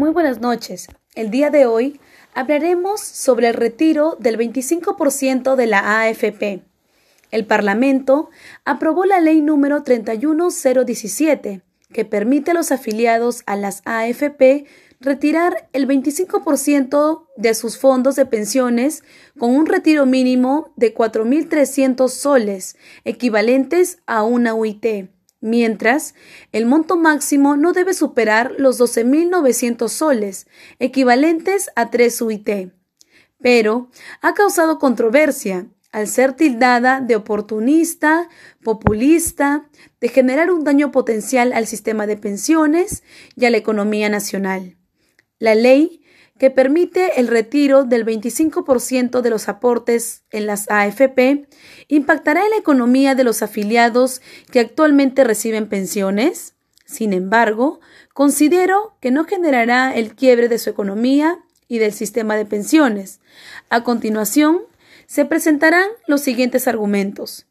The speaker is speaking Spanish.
Muy buenas noches. El día de hoy hablaremos sobre el retiro del 25% de la AFP. El Parlamento aprobó la ley número 31017, que permite a los afiliados a las AFP retirar el 25% de sus fondos de pensiones con un retiro mínimo de 4.300 soles, equivalentes a una UIT mientras el monto máximo no debe superar los 12.900 soles, equivalentes a 3 UIT. Pero ha causado controversia al ser tildada de oportunista, populista, de generar un daño potencial al sistema de pensiones y a la economía nacional. La ley que permite el retiro del 25% de los aportes en las AFP, impactará en la economía de los afiliados que actualmente reciben pensiones. Sin embargo, considero que no generará el quiebre de su economía y del sistema de pensiones. A continuación, se presentarán los siguientes argumentos.